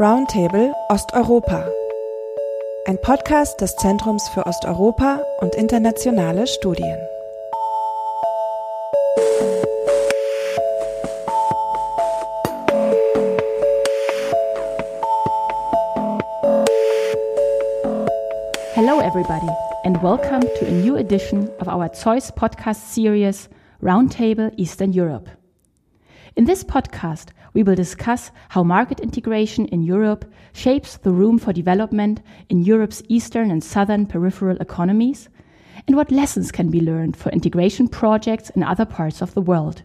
Roundtable Osteuropa. Ein Podcast des Zentrums für Osteuropa und internationale Studien. Hello, everybody, and welcome to a new edition of our ZOiS podcast series, Roundtable Eastern Europe. In this podcast, we will discuss how market integration in Europe shapes the room for development in Europe's eastern and southern peripheral economies, and what lessons can be learned for integration projects in other parts of the world.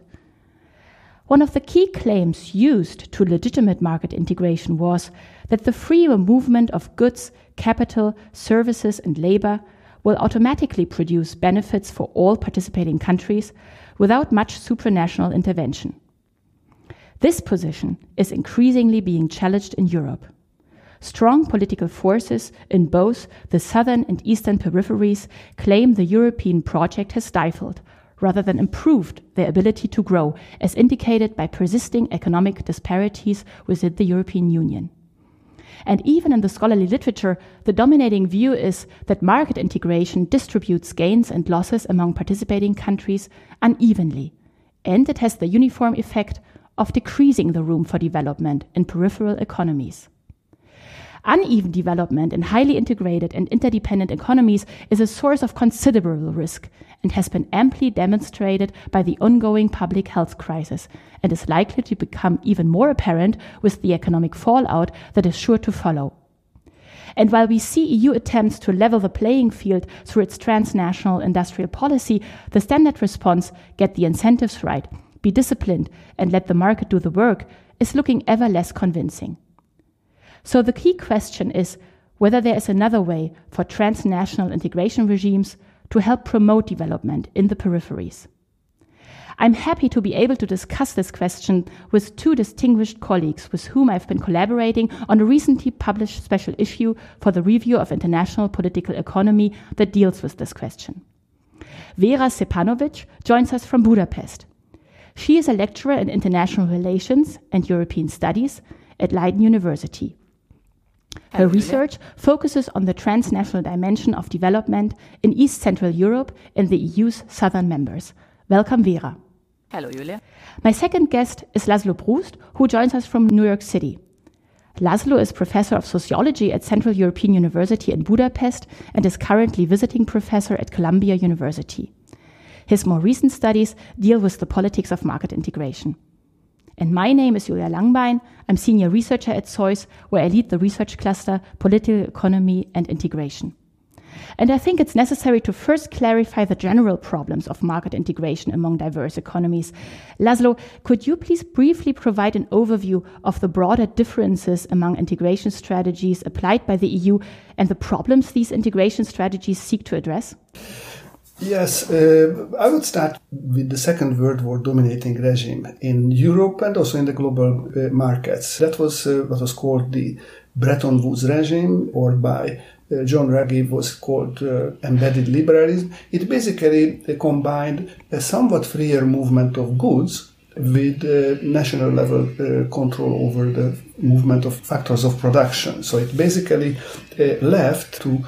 One of the key claims used to legitimate market integration was that the free movement of goods, capital, services, and labor will automatically produce benefits for all participating countries without much supranational intervention. This position is increasingly being challenged in Europe. Strong political forces in both the southern and eastern peripheries claim the European project has stifled, rather than improved, their ability to grow, as indicated by persisting economic disparities within the European Union. And even in the scholarly literature, the dominating view is that market integration distributes gains and losses among participating countries unevenly, and it has the uniform effect of decreasing the room for development in peripheral economies. Uneven development in highly integrated and interdependent economies is a source of considerable risk and has been amply demonstrated by the ongoing public health crisis and is likely to become even more apparent with the economic fallout that is sure to follow. And while we see EU attempts to level the playing field through its transnational industrial policy, the standard response, get the incentives right, be disciplined, and let the market do the work is looking ever less convincing. So the key question is whether there is another way for transnational integration regimes to help promote development in the peripheries. I'm happy to be able to discuss this question with two distinguished colleagues with whom I've been collaborating on a recently published special issue for the Review of International Political Economy that deals with this question. Vera Šćepanović joins us from Budapest. She is a lecturer in international relations and European studies at Leiden University. Her research focuses on the transnational dimension of development in East Central Europe and the EU's southern members. Welcome, Vera. Hello, Julia. My second guest is Laszlo Bruszt, who joins us from New York City. Laszlo is professor of sociology at Central European University in Budapest and is currently visiting professor at Columbia University. His more recent studies deal with the politics of market integration. And my name is Julia Langbein. I'm senior researcher at ZOiS, where I lead the research cluster Political Economy and Integration. And I think it's necessary to first clarify the general problems of market integration among diverse economies. Laszlo, could you please briefly provide an overview of the broader differences among integration strategies applied by the EU and the problems these integration strategies seek to address? Yes, uh, I would start with the Second World War dominating regime in Europe and also in the global uh, markets. That was uh, what was called the Bretton Woods regime, or by uh, John Ruggie was called uh, embedded liberalism. It basically uh, combined a somewhat freer movement of goods with national level control over the movement of factors of production. So it basically left to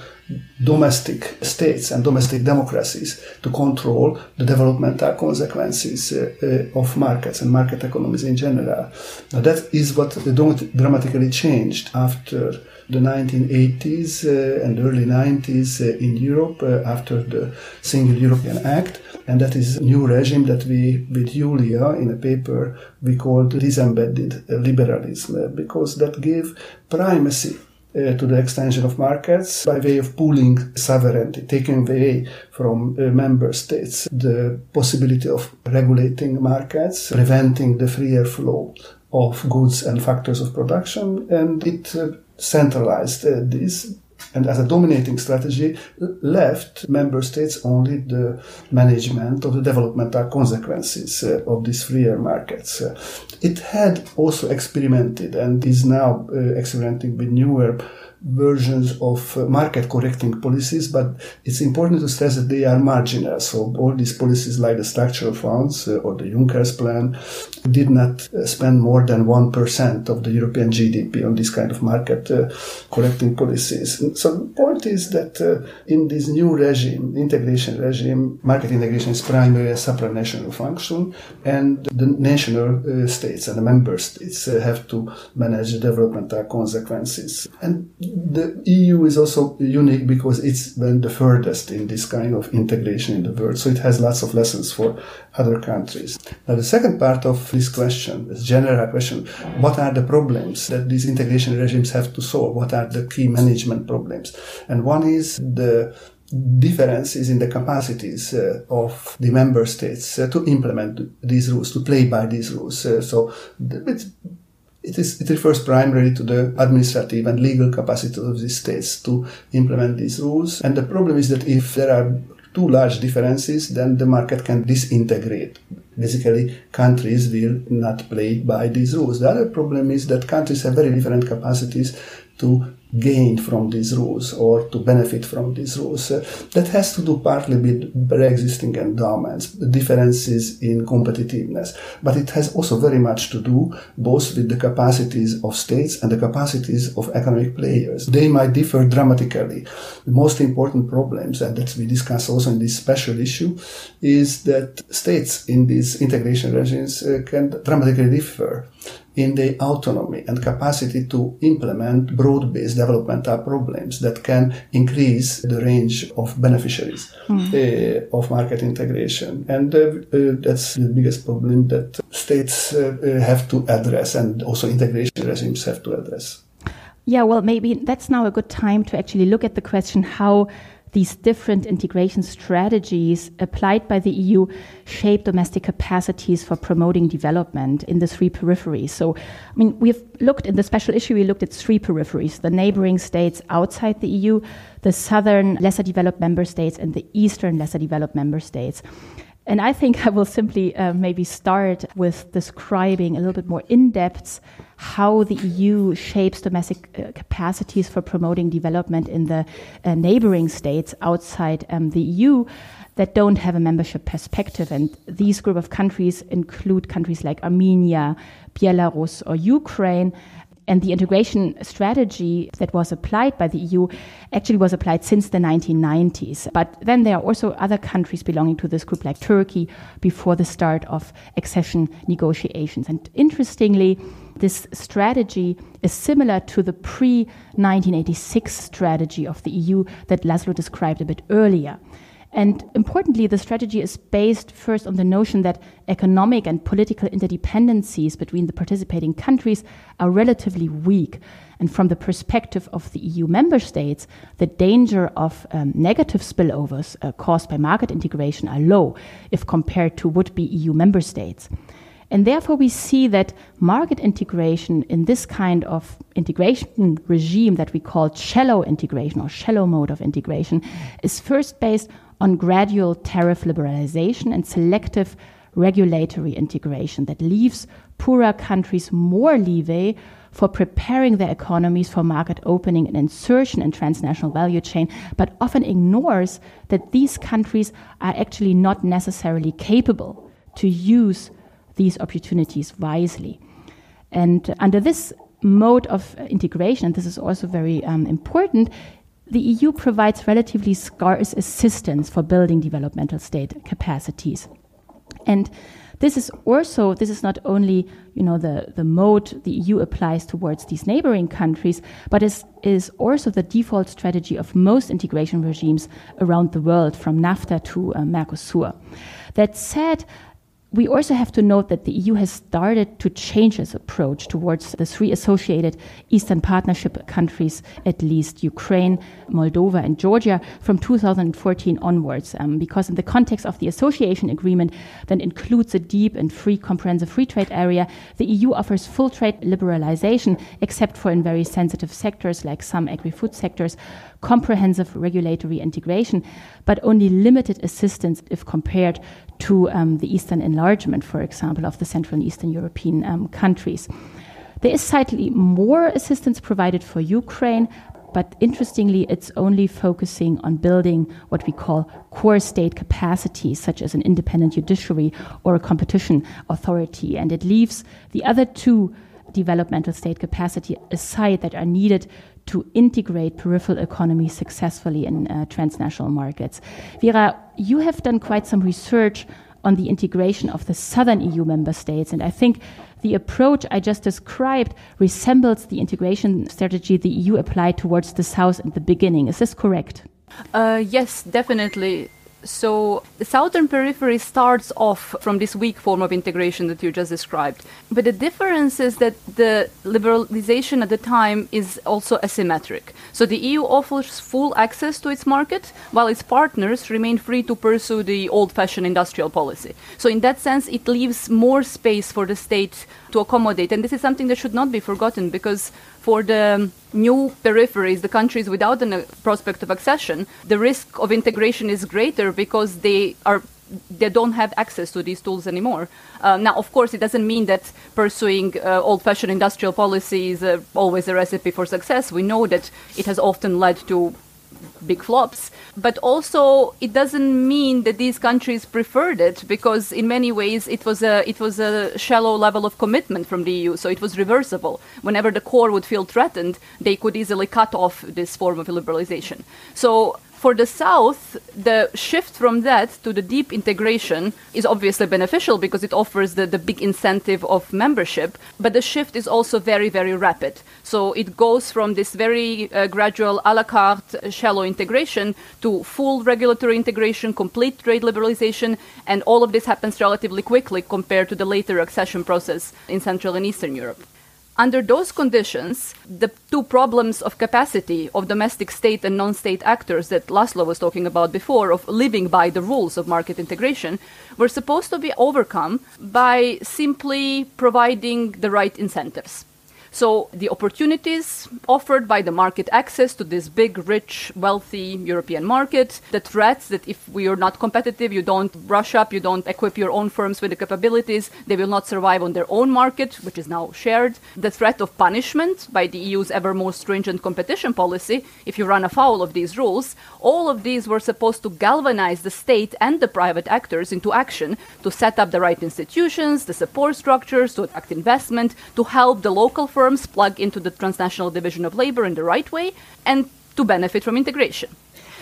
domestic states and domestic democracies to control the developmental consequences uh, uh, of markets and market economies in general. Now that is what dramatically changed after the 1980s uh, and early 90s uh, in Europe uh, after the Single European Act. And that is a new regime that we, with Julia, in a paper we called disembedded liberalism, because that gave primacy uh, to the extension of markets by way of pooling sovereignty, taking away from uh, member states the possibility of regulating markets, preventing the freer flow of goods and factors of production, and it uh, centralized uh, this and as a dominating strategy left member states only the management of the developmental consequences uh, of these freer markets. Uh, it had also experimented and is now uh, experimenting with newer versions of uh, market correcting policies, but it's important to stress that they are marginal. So all these policies like the structural funds uh, or the Juncker's plan did not uh, spend more than 1% of the European GDP on this kind of market uh, correcting policies. So the point is that uh, in this new regime, integration regime, market integration is primarily a supranational function and the national uh, states and the member states have to manage the developmental consequences. And the EU is also unique because it's been the furthest in this kind of integration in the world. So it has lots of lessons for other countries. Now, the second part of this question, this general question, what are the problems that these integration regimes have to solve? What are the key management problems? And one is the differences in the capacities uh, of the member states uh, to implement these rules, to play by these rules. Uh, so it's it, is, it refers primarily to the administrative and legal capacity of the states to implement these rules. And the problem is that if there are too large differences, then the market can disintegrate. Basically, countries will not play by these rules. The other problem is that countries have very different capacities to gain from these rules or to benefit from these rules. Uh, that has to do partly with pre-existing endowments, differences in competitiveness, but it has also very much to do both with the capacities of states and the capacities of economic players. They might differ dramatically. The most important problems, and that we discuss also in this special issue, is that states in these integration regimes uh, can dramatically differ in the autonomy and capacity to implement broad-based developmental problems that can increase the range of beneficiaries mm. uh, of market integration. And uh, uh, that's the biggest problem that states have to address and also integration regimes have to address. Yeah, well, maybe that's now a good time to actually look at the question how these different integration strategies applied by the EU shape domestic capacities for promoting development in the three peripheries. So, I mean, we've looked in the special issue, we looked at three peripheries the neighboring states outside the EU, the southern, lesser developed member states, and the eastern, lesser developed member states. And I think I will simply uh, maybe start with describing a little bit more in depth how the EU shapes domestic uh, capacities for promoting development in the uh, neighboring states outside um, the EU that don't have a membership perspective. And these group of countries include countries like Armenia, Belarus, or Ukraine. And the integration strategy that was applied by the EU actually was applied since the 1990s. But then there are also other countries belonging to this group, like Turkey, before the start of accession negotiations. And interestingly, this strategy is similar to the pre 1986 strategy of the EU that Laszlo described a bit earlier. And importantly, the strategy is based first on the notion that economic and political interdependencies between the participating countries are relatively weak. And from the perspective of the EU member states, the danger of um, negative spillovers uh, caused by market integration are low if compared to would be EU member states. And therefore, we see that market integration in this kind of integration regime that we call shallow integration or shallow mode of integration is first based on gradual tariff liberalization and selective regulatory integration that leaves poorer countries more leeway for preparing their economies for market opening and insertion in transnational value chain, but often ignores that these countries are actually not necessarily capable to use these opportunities wisely. And under this mode of integration, and this is also very um, important, the EU provides relatively scarce assistance for building developmental state capacities. And this is also this is not only you know the, the mode the EU applies towards these neighboring countries, but is is also the default strategy of most integration regimes around the world, from NAFTA to uh, Mercosur. That said, we also have to note that the EU has started to change its approach towards the three associated Eastern Partnership countries, at least Ukraine, Moldova, and Georgia, from 2014 onwards. Um, because in the context of the association agreement that includes a deep and free comprehensive free trade area, the EU offers full trade liberalization, except for in very sensitive sectors like some agri-food sectors, comprehensive regulatory integration, but only limited assistance if compared to um, the Eastern enlargement, for example, of the Central and Eastern European um, countries. There is slightly more assistance provided for Ukraine, but interestingly, it's only focusing on building what we call core state capacities, such as an independent judiciary or a competition authority. And it leaves the other two developmental state capacity aside that are needed to integrate peripheral economies successfully in uh, transnational markets. Vera, you have done quite some research on the integration of the southern EU member states, and I think the approach I just described resembles the integration strategy the EU applied towards the South in the beginning. Is this correct? Uh, yes, definitely. So the southern periphery starts off from this weak form of integration that you just described. But the difference is that the liberalization at the time is also asymmetric. So the EU offers full access to its market, while its partners remain free to pursue the old fashioned industrial policy. So, in that sense, it leaves more space for the state to accommodate. And this is something that should not be forgotten because for the new peripheries, the countries without the prospect of accession, the risk of integration is greater because they are they don't have access to these tools anymore. Uh, now, of course, it doesn't mean that pursuing uh, old-fashioned industrial policy is uh, always a recipe for success. We know that it has often led to big flops. But also, it doesn't mean that these countries preferred it because, in many ways, it was a it was a shallow level of commitment from the EU. So it was reversible. Whenever the core would feel threatened, they could easily cut off this form of liberalization. So for the South, the shift from that to the deep integration is obviously beneficial because it offers the, the big incentive of membership, but the shift is also very, very rapid. So it goes from this very uh, gradual a la carte, uh, shallow integration to full regulatory integration, complete trade liberalization, and all of this happens relatively quickly compared to the later accession process in Central and Eastern Europe. Under those conditions, the two problems of capacity of domestic state and non state actors that Laszlo was talking about before, of living by the rules of market integration, were supposed to be overcome by simply providing the right incentives. So the opportunities offered by the market access to this big, rich, wealthy European market, the threats that if we are not competitive, you don't brush up, you don't equip your own firms with the capabilities, they will not survive on their own market, which is now shared. The threat of punishment by the EU's ever more stringent competition policy if you run afoul of these rules, all of these were supposed to galvanize the state and the private actors into action to set up the right institutions, the support structures, to attract investment, to help the local firms firms plug into the transnational division of labor in the right way and to benefit from integration.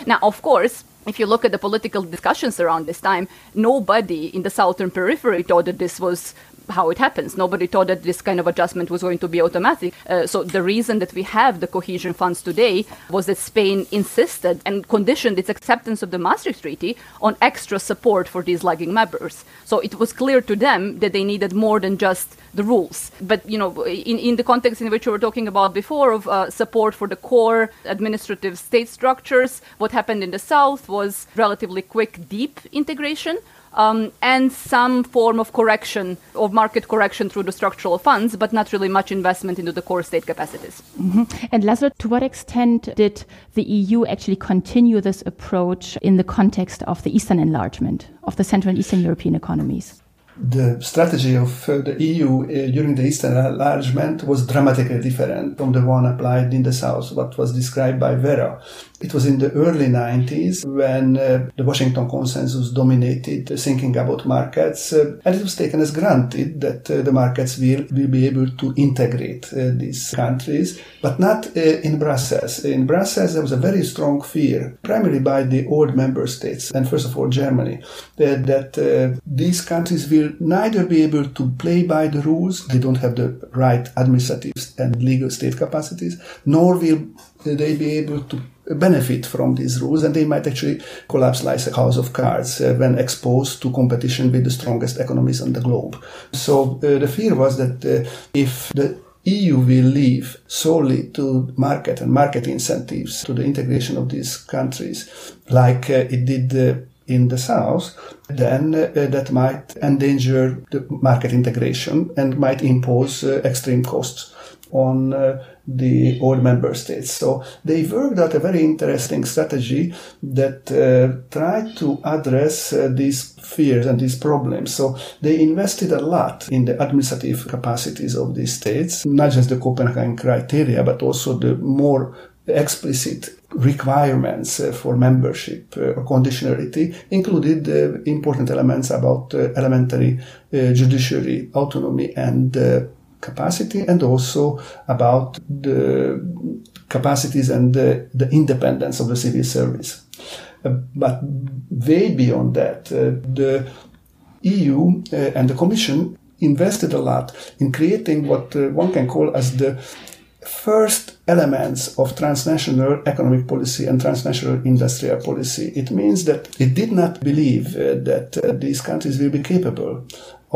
Now, of course, if you look at the political discussions around this time, nobody in the southern periphery thought that this was how it happens. Nobody thought that this kind of adjustment was going to be automatic. Uh, so the reason that we have the cohesion funds today was that Spain insisted and conditioned its acceptance of the Maastricht Treaty on extra support for these lagging members. So it was clear to them that they needed more than just the rules. But you know, in, in the context in which we were talking about before of uh, support for the core administrative state structures, what happened in the south was relatively quick, deep integration um, and some form of correction, of market correction through the structural funds, but not really much investment into the core state capacities. Mm-hmm. And Laszlo, to what extent did the EU actually continue this approach in the context of the Eastern enlargement of the Central and Eastern European economies? the strategy of uh, the EU uh, during the Eastern enlargement was dramatically different from the one applied in the South, what was described by Vera. It was in the early 90s when uh, the Washington Consensus dominated thinking about markets, uh, and it was taken as granted that uh, the markets will, will be able to integrate uh, these countries, but not in Brussels. In Brussels, there was a very strong fear, primarily by the old member states, and first of all, Germany, that, that these countries will neither be able to play by the rules, they don't have the right administrative and legal state capacities, nor will they be able to benefit from these rules and they might actually collapse like a house of cards uh, when exposed to competition with the strongest economies on the globe. So uh, the fear was that uh, if the EU will leave solely to market and market incentives to the integration of these countries, like uh, it did uh, in the south, then uh, that might endanger the market integration and might impose uh, extreme costs on uh, the old member states. So they worked out a very interesting strategy that uh, tried to address uh, these fears and these problems. So they invested a lot in the administrative capacities of these states, not just the Copenhagen criteria, but also the more explicit requirements uh, for membership uh, or conditionality included uh, important elements about elementary judiciary autonomy and capacity and also about the capacities and the, the independence of the civil service. but way beyond that, the EU and the Commission invested a lot in creating what one can call as the first elements of transnational economic policy and transnational industrial policy. It means that it did not believe uh, that uh, these countries will be capable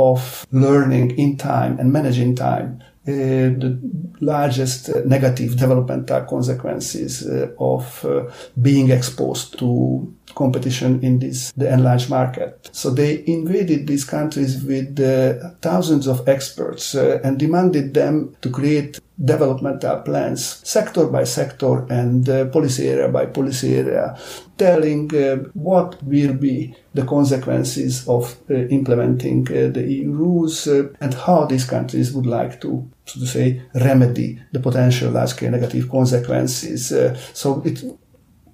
of learning in time and managing time uh, the largest negative developmental consequences uh, of uh, being exposed to competition in this the enlarged market. So they invaded these countries with uh, thousands of experts uh, and demanded them to create developmental plans, sector by sector and uh, policy area by policy area, telling uh, what will be the consequences of uh, implementing uh, the EU rules and how these countries would like to, so to say, remedy the potential large-scale negative consequences. so it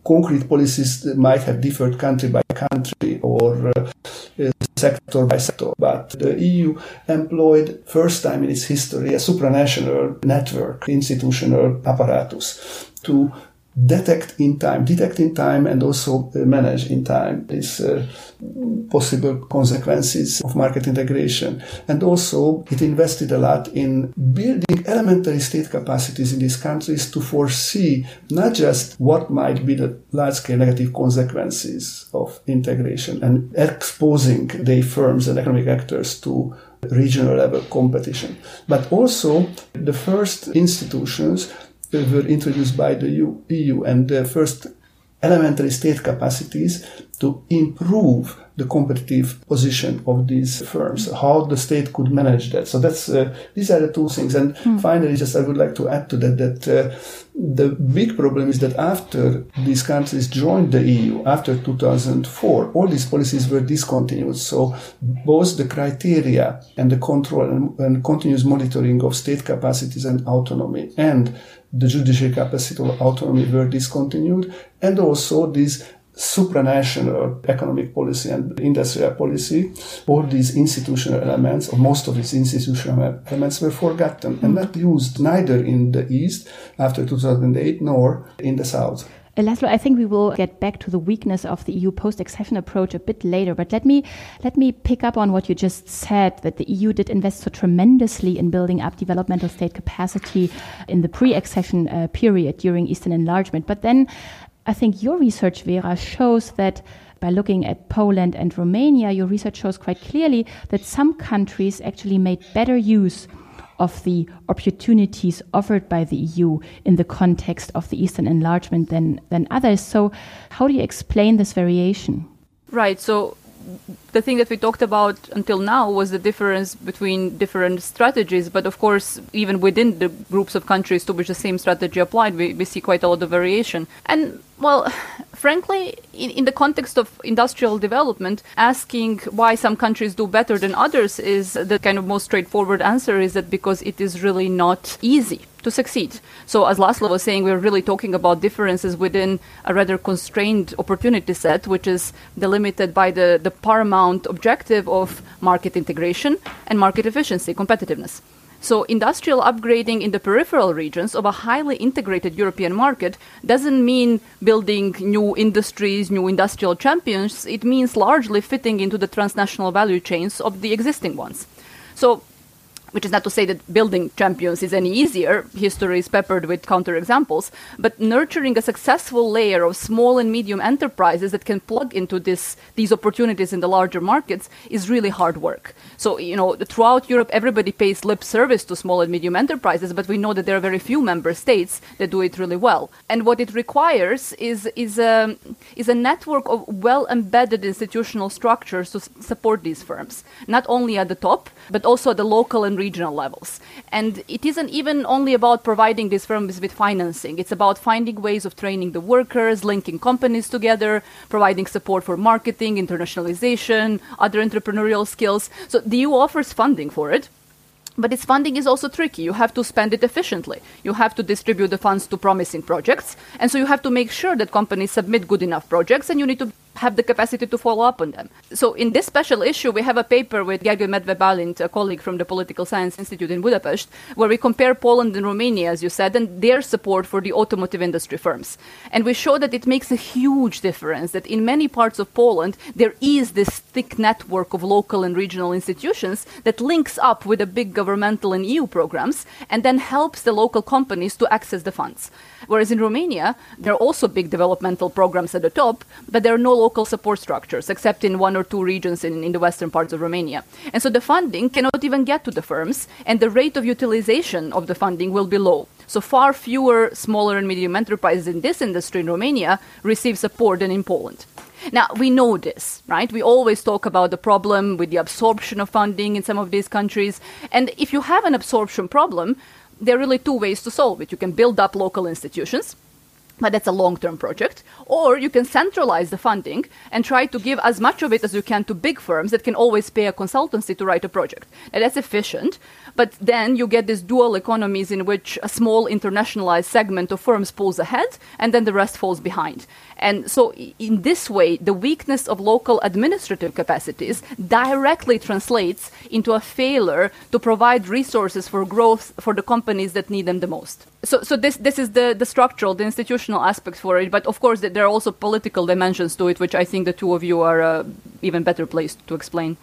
concrete policies might have differed country by country or uh, sector by sector. But the EU employed first time in its history a supranational network, institutional apparatus to detect in time, detect in time, and also uh, manage in time these uh, possible consequences of market integration. And also, it invested a lot in building elementary state capacities in these countries to foresee not just what might be the large scale negative consequences of integration and exposing the firms and economic actors to regional level competition, but also the first institutions were introduced by the EU and the first elementary state capacities to improve the competitive position of these firms, how the state could manage that. So that's uh, these are the two things. And mm. finally, just I would like to add to that that uh, the big problem is that after these countries joined the EU after 2004, all these policies were discontinued. So both the criteria and the control and, and continuous monitoring of state capacities and autonomy and the judicial capacity of autonomy were discontinued, and also these supranational economic policy and industrial policy, all these institutional elements, or most of these institutional elements, were forgotten and mm. not used neither in the East after 2008 nor in the South. Uh, Laszlo, I think we will get back to the weakness of the EU post-accession approach a bit later, but let me let me pick up on what you just said that the EU did invest so tremendously in building up developmental state capacity in the pre-accession uh, period during Eastern enlargement. But then I think your research, Vera, shows that by looking at Poland and Romania, your research shows quite clearly that some countries actually made better use of the opportunities offered by the EU in the context of the Eastern enlargement than, than others. So, how do you explain this variation? Right. So, the thing that we talked about until now was the difference between different strategies. But of course, even within the groups of countries to which the same strategy applied, we, we see quite a lot of variation. And well, frankly, in, in, the context of industrial development, asking why some countries do better than others is the kind of most straightforward answer is that because it is really not easy to succeed. So, as Laszlo was saying, we're really talking about differences within a rather constrained opportunity set, which is delimited by the, the objective of market integration and market efficiency, competitiveness. So, industrial upgrading in the peripheral regions of a highly integrated European market doesn't mean building new industries, new industrial champions. It means largely fitting into the transnational value chains of the existing ones. So, which is not to say that building champions is any easier. History is peppered with counterexamples. But nurturing a successful layer of small and medium enterprises that can plug into this, these opportunities in the larger markets is really hard work. So, you know, throughout Europe, everybody pays lip service to small and medium enterprises, but we know that there are very few member states that do it really well. And what it requires is, is, a, is a network of well embedded institutional structures to support these firms, not only at the top, but also at the local and regional levels. And it isn't even only about providing these firms with financing, it's about finding ways of training the workers, linking companies together, providing support for marketing, internationalization, other entrepreneurial skills. So the EU offers funding for it. But its funding is also tricky. You have to spend it efficiently. You have to distribute the funds to promising projects. And so you have to make sure that companies submit good enough projects and you need to have the capacity to follow up on them. So in this special issue, we have a paper with Gergő Medve-Bálint, a colleague from the Political Science Institute in Budapest, where we compare Poland and Romania, as you said, and their support for the automotive industry firms. And we show that it makes a huge difference that in many parts of Poland, there is this thick network of local and regional institutions that links up with the big governmental and EU programs and then helps the local companies to access the funds. Whereas in Romania, there are also big developmental programs at the top, but there are no local support structures, except in one or two regions in, in the western parts of Romania. And so the funding cannot even get to the firms, and the rate of utilization of the funding will be low. So far fewer smaller and medium enterprises in this industry in Romania receive support than in Poland. Now, we know this, right? We always talk about the problem with the absorption of funding in some of these countries. And if you have an absorption problem, there are really two ways to solve it. You can build up local institutions, but that's a long term project. Or you can centralize the funding and try to give as much of it as you can to big firms that can always pay a consultancy to write a project. And that's efficient, but then you get these dual economies in which a small internationalized segment of firms pulls ahead and then the rest falls behind. And so, in this way, the weakness of local administrative capacities directly translates into a failure to provide resources for growth for the companies that need them the most. So, so this, this is the, the structural, the institutional aspect for it. But of course, there are also political dimensions to it, which I think the two of you are uh, even better placed to explain.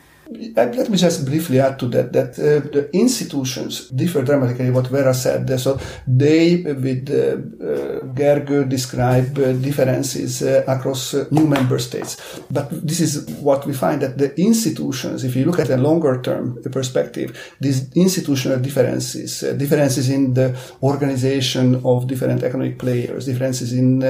Let me just briefly add to that that uh, the institutions differ dramatically. What Vera said, so they, with uh, uh, describe uh, differences uh, across uh, new member states. But this is what we find that the institutions, if you look at a longer term perspective, these institutional differences, differences in the organization of different economic players, differences in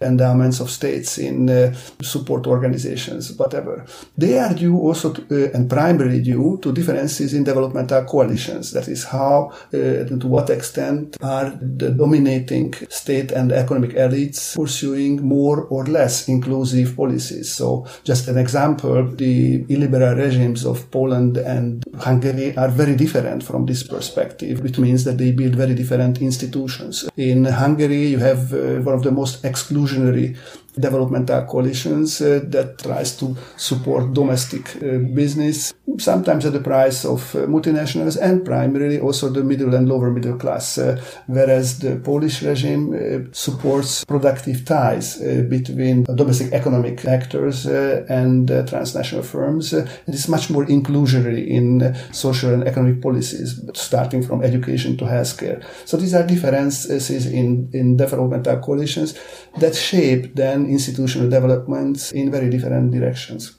endowments of states, in support organizations, whatever, they are due also to, and primarily due to differences in developmental coalitions. That is how, uh, to what extent are the dominating state and economic elites pursuing more or less inclusive policies. So just an example, the illiberal regimes of Poland and Hungary are very different from this perspective, which means that they build very different institutions. In Hungary, you have uh, one of the most exclusionary developmental coalitions uh, that tries to support domestic uh, business, sometimes at the price of uh, multinationals and primarily also the middle and lower middle class, uh, whereas the Polish regime uh, supports productive ties uh, between domestic economic actors and transnational firms. it is much more inclusionary in social and economic policies, starting from education to healthcare. So these are differences in, in developmental coalitions that shape then institutional developments in very different directions.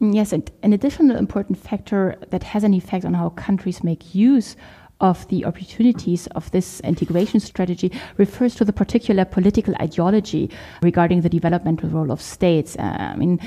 Yes, and an additional important factor that has an effect on how countries make use of the opportunities of this integration strategy refers to the particular political ideology regarding the developmental role of states. Uh, I mean,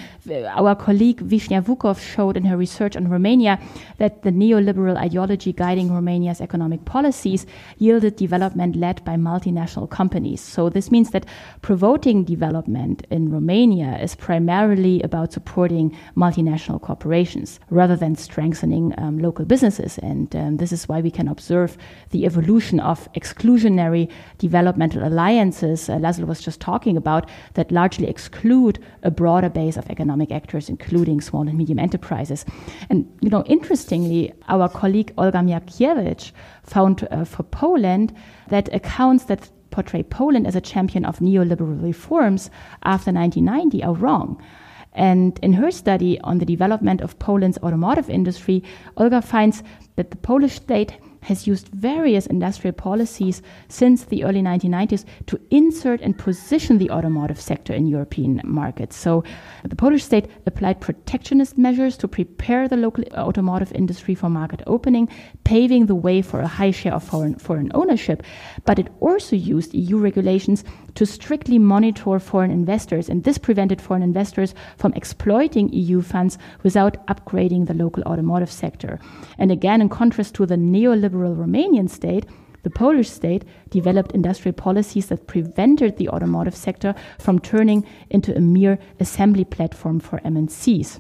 our colleague Vishnya Vukov showed in her research on Romania that the neoliberal ideology guiding Romania's economic policies yielded development led by multinational companies. So this means that promoting development in Romania is primarily about supporting multinational corporations rather than strengthening um, local businesses. And um, this is why we can observe observe the evolution of exclusionary developmental alliances uh, Laszlo was just talking about that largely exclude a broader base of economic actors, including small and medium enterprises. And, you know, interestingly, our colleague Olga Markiewicz found uh, for Poland that accounts that portray Poland as a champion of neoliberal reforms after 1990 are wrong. And in her study on the development of Poland's automotive industry, Olga finds that the Polish state has used various industrial policies since the early 1990s to insert and position the automotive sector in European markets. So the Polish state applied protectionist measures to prepare the local automotive industry for market opening, paving the way for a high share of foreign, foreign ownership. But it also used EU regulations to strictly monitor foreign investors, and this prevented foreign investors from exploiting EU funds without upgrading the local automotive sector. And again, in contrast to the neoliberal Romanian state, the Polish state developed industrial policies that prevented the automotive sector from turning into a mere assembly platform for MNCs.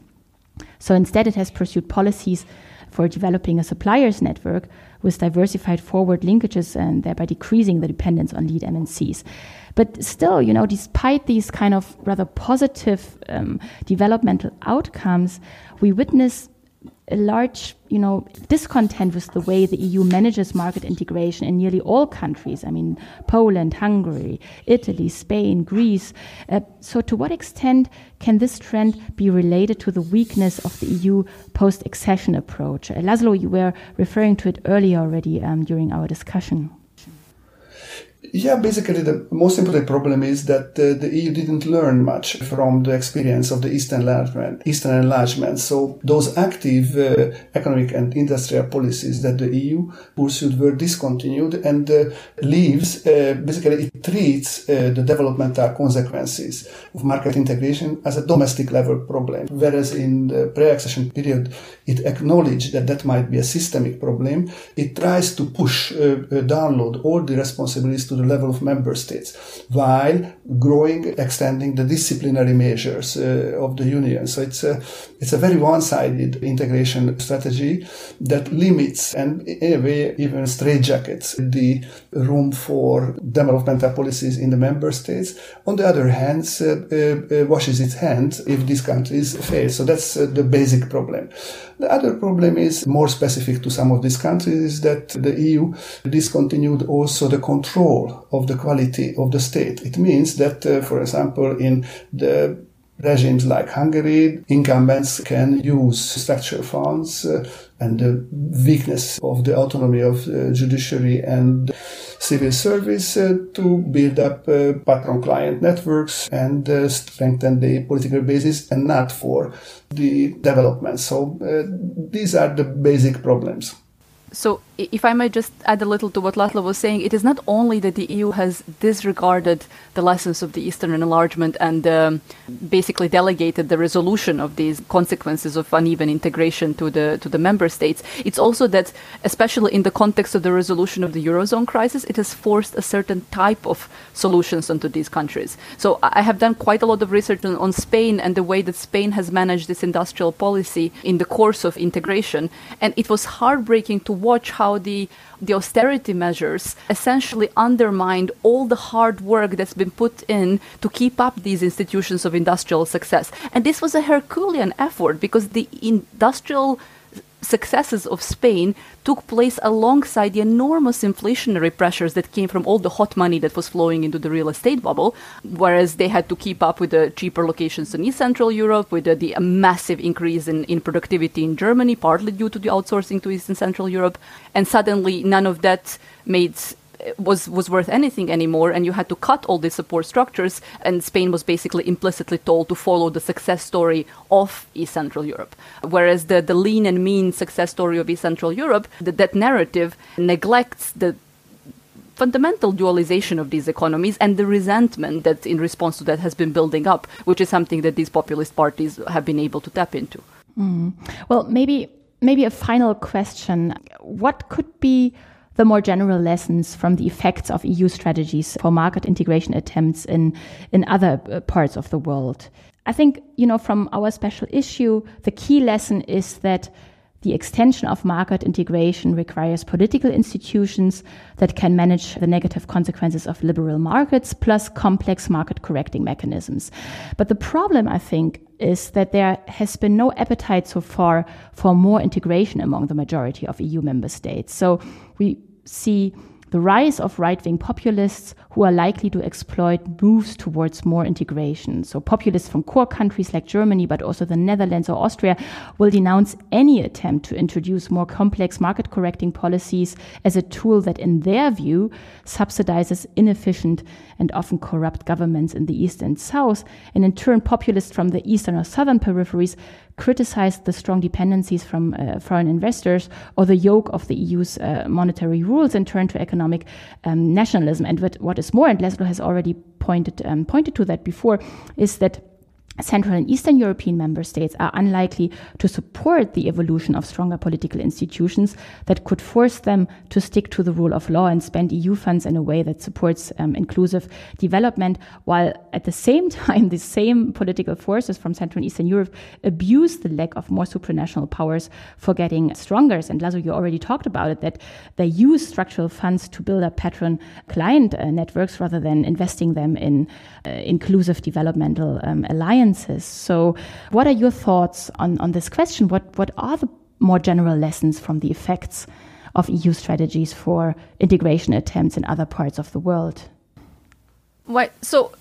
So instead, it has pursued policies for developing a suppliers network with diversified forward linkages and thereby decreasing the dependence on lead MNCs. But still, you know, despite these kind of rather positive um, developmental outcomes, we witness a large, you know, discontent with the way the EU manages market integration in nearly all countries. I mean, Poland, Hungary, Italy, Spain, Greece. Uh, so, to what extent can this trend be related to the weakness of the EU post-accession approach? Uh, Laszlo, you were referring to it earlier already um, during our discussion. Yeah, basically the most important problem is that uh, the EU didn't learn much from the experience of the Eastern enlargement. Eastern enlargement. So those active uh, economic and industrial policies that the EU pursued were discontinued and uh, leaves uh, basically it treats uh, the developmental consequences of market integration as a domestic level problem, whereas in the pre-accession period it acknowledged that that might be a systemic problem. It tries to push uh, download all the responsibilities to the level of member states, while growing, extending the disciplinary measures uh, of the union. So it's a, it's a very one-sided integration strategy that limits and in a way even straitjackets the room for developmental policies in the member states. On the other hand, uh, uh, washes its hands if these countries fail. So that's uh, the basic problem. The other problem is more specific to some of these countries is that the EU discontinued also the control of the quality of the state. It means that, uh, for example, in the regimes like Hungary, incumbents can use structural funds uh, and the weakness of the autonomy of the judiciary and civil service uh, to build up uh, patron-client networks and uh, strengthen the political basis and not for the development. So uh, these are the basic problems. So, if I might just add a little to what Laszlo was saying, it is not only that the EU has disregarded the lessons of the Eastern enlargement and um, basically delegated the resolution of these consequences of uneven integration to the to the member states. It's also that, especially in the context of the resolution of the eurozone crisis, it has forced a certain type of solutions onto these countries. So, I have done quite a lot of research on, on Spain and the way that Spain has managed this industrial policy in the course of integration, and it was heartbreaking to watch how the the austerity measures essentially undermined all the hard work that's been put in to keep up these institutions of industrial success. And this was a Herculean effort because the industrial successes of Spain took place alongside the enormous inflationary pressures that came from all the hot money that was flowing into the real estate bubble, whereas they had to keep up with the cheaper locations in East Central Europe, with the, the massive increase in, in productivity in Germany, partly due to the outsourcing to East and Central Europe. And suddenly, none of that made was was worth anything anymore, and you had to cut all these support structures. And Spain was basically implicitly told to follow the success story of East Central Europe, whereas the the lean and mean success story of East Central Europe, the, that narrative neglects the fundamental dualization of these economies and the resentment that in response to that has been building up, which is something that these populist parties have been able to tap into. Mm. Well, maybe maybe a final question: What could be the more general lessons from the effects of EU strategies for market integration attempts in, in other uh, parts of the world. I think, you know, from our special issue, the key lesson is that the extension of market integration requires political institutions that can manage the negative consequences of liberal markets plus complex market correcting mechanisms. But the problem, I think, is that there has been no appetite so far for more integration among the majority of EU member states. So we see the rise of right wing populists who are likely to exploit moves towards more integration. So, populists from core countries like Germany, but also the Netherlands or Austria, will denounce any attempt to introduce more complex market correcting policies as a tool that, in their view, subsidizes inefficient and often corrupt governments in the East and South. And in turn, populists from the Eastern or Southern peripheries criticized the strong dependencies from uh, foreign investors or the yoke of the EU's uh, monetary rules and turned to economic um, nationalism. And what, what is more, and Laszlo has already pointed um, pointed to that before, is that Central and Eastern European member states are unlikely to support the evolution of stronger political institutions that could force them to stick to the rule of law and spend EU funds in a way that supports um, inclusive development, while at the same time, the same political forces from Central and Eastern Europe abuse the lack of more supranational powers for getting stronger. And Laszlo, you already talked about it, that they use structural funds to build up patron client uh, networks rather than investing them in uh, inclusive developmental um, alliances alliances. So, what are your thoughts on, on this question? What, what are the more general lessons from the effects of EU strategies for integration attempts in other parts of the world? Right. So,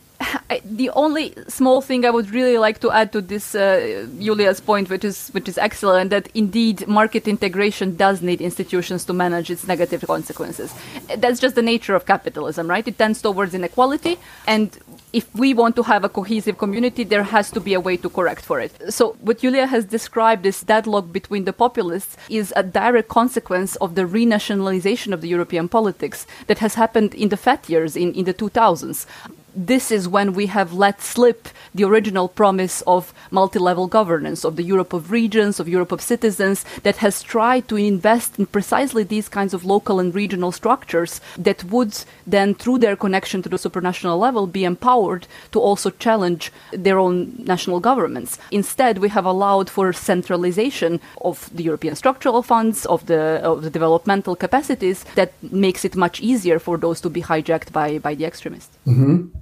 the only small thing I would really like to add to this uh, Julia's point, which is which is excellent, that indeed market integration does need institutions to manage its negative consequences. That's just the nature of capitalism, right? It tends towards inequality, and if we want to have a cohesive community, there has to be a way to correct for it. So, what Julia has described, this deadlock between the populists, is a direct consequence of the renationalization of the European politics that has happened in the fat years in, in the 2000s this is when we have let slip the original promise of multi-level governance, of the Europe of regions, of Europe of citizens, that has tried to invest in precisely these kinds of local and regional structures that would then, through their connection to the supranational level, be empowered to also challenge their own national governments. Instead, we have allowed for centralization of the European structural funds, of the, of the developmental capacities, that makes it much easier for those to be hijacked by, by the extremists. Mm-hmm.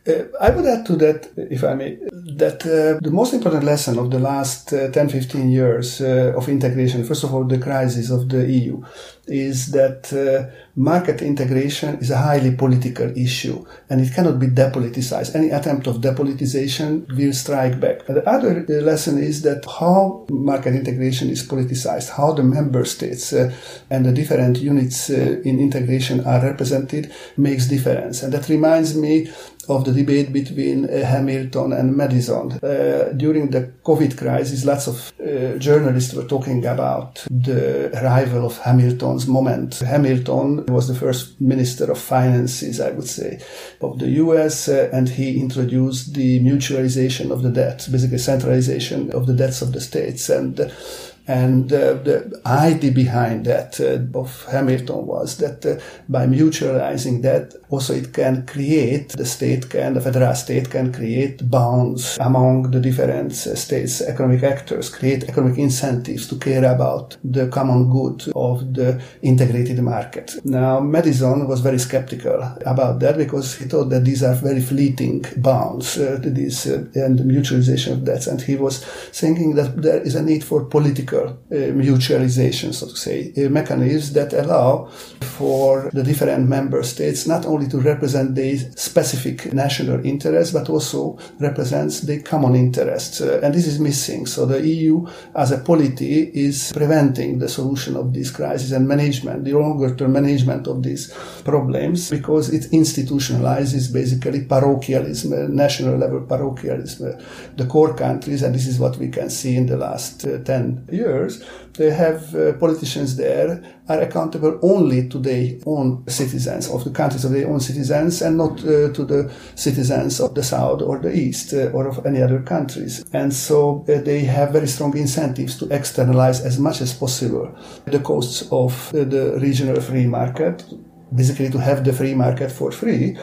Uh, I would add to that, if I may, that uh, the most important lesson of the last uh, 10 15 years uh, of integration, first of all, the crisis of the EU, is that uh, market integration is a highly political issue and it cannot be depoliticized. Any attempt of depolitization will strike back. The other uh, lesson is that how market integration is politicized, how the member states and the different units in integration are represented makes difference. And that reminds me of the debate between uh, Hamilton and Madison. Uh, during the COVID crisis, lots of uh, journalists were talking about the arrival of Hamilton's moment. Hamilton was the first minister of finances, I would say, of the US, and he introduced the mutualization of the debt, basically centralization of the debts of the states. And and uh, the idea behind that uh, of Hamilton was that uh, by mutualizing that, also it can create, the state can, the federal state can create bonds among the different uh, states' economic actors, create economic incentives to care about the common good of the integrated market. Now, Madison was very skeptical about that because he thought that these are very fleeting bonds, uh, these, uh, and the mutualization of debts. And he was thinking that there is a need for political uh, mutualization, so to say, uh, mechanisms that allow for the different member states not only to represent the specific national interests, but also represents the common interests. Uh, and this is missing. So the EU as a polity is preventing the solution of this crisis and management, the longer term management of these problems, because it institutionalizes basically parochialism, national level parochialism. The core countries, and this is what we can see in the last uh, 10 years, years, they have uh, politicians there are accountable only to their own citizens, of the countries of their own citizens, and not uh, to the citizens of the South or the East uh, or of any other countries. And so uh, they have very strong incentives to externalize as much as possible the costs of uh, the regional free market, basically to have the free market for free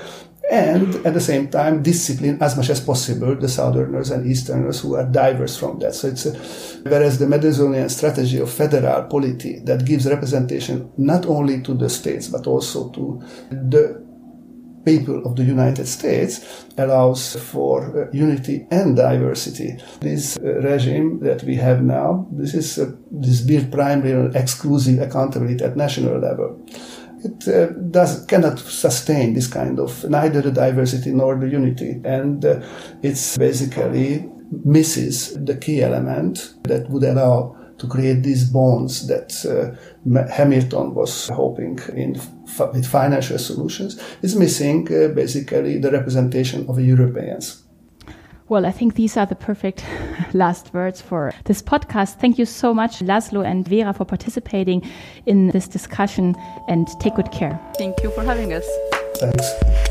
and at the same time discipline as much as possible the southerners and easterners who are diverse from that so it's a, whereas the madisonian strategy of federal polity that gives representation not only to the states but also to the people of the United States allows for uh, unity and diversity. This uh, regime that we have now, this is uh, this built primarily on exclusive accountability at national level it uh, does cannot sustain this kind of neither the diversity nor the unity, and uh, it's basically misses the key element that would allow to create these bonds that uh, Hamilton was hoping in f- with financial solutions. It's missing uh, basically the representation of Europeans. Well, I think these are the perfect last words for this podcast. Thank you so much, Laszlo and Vera, for participating in this discussion and take good care. Thank you for having us. Thanks.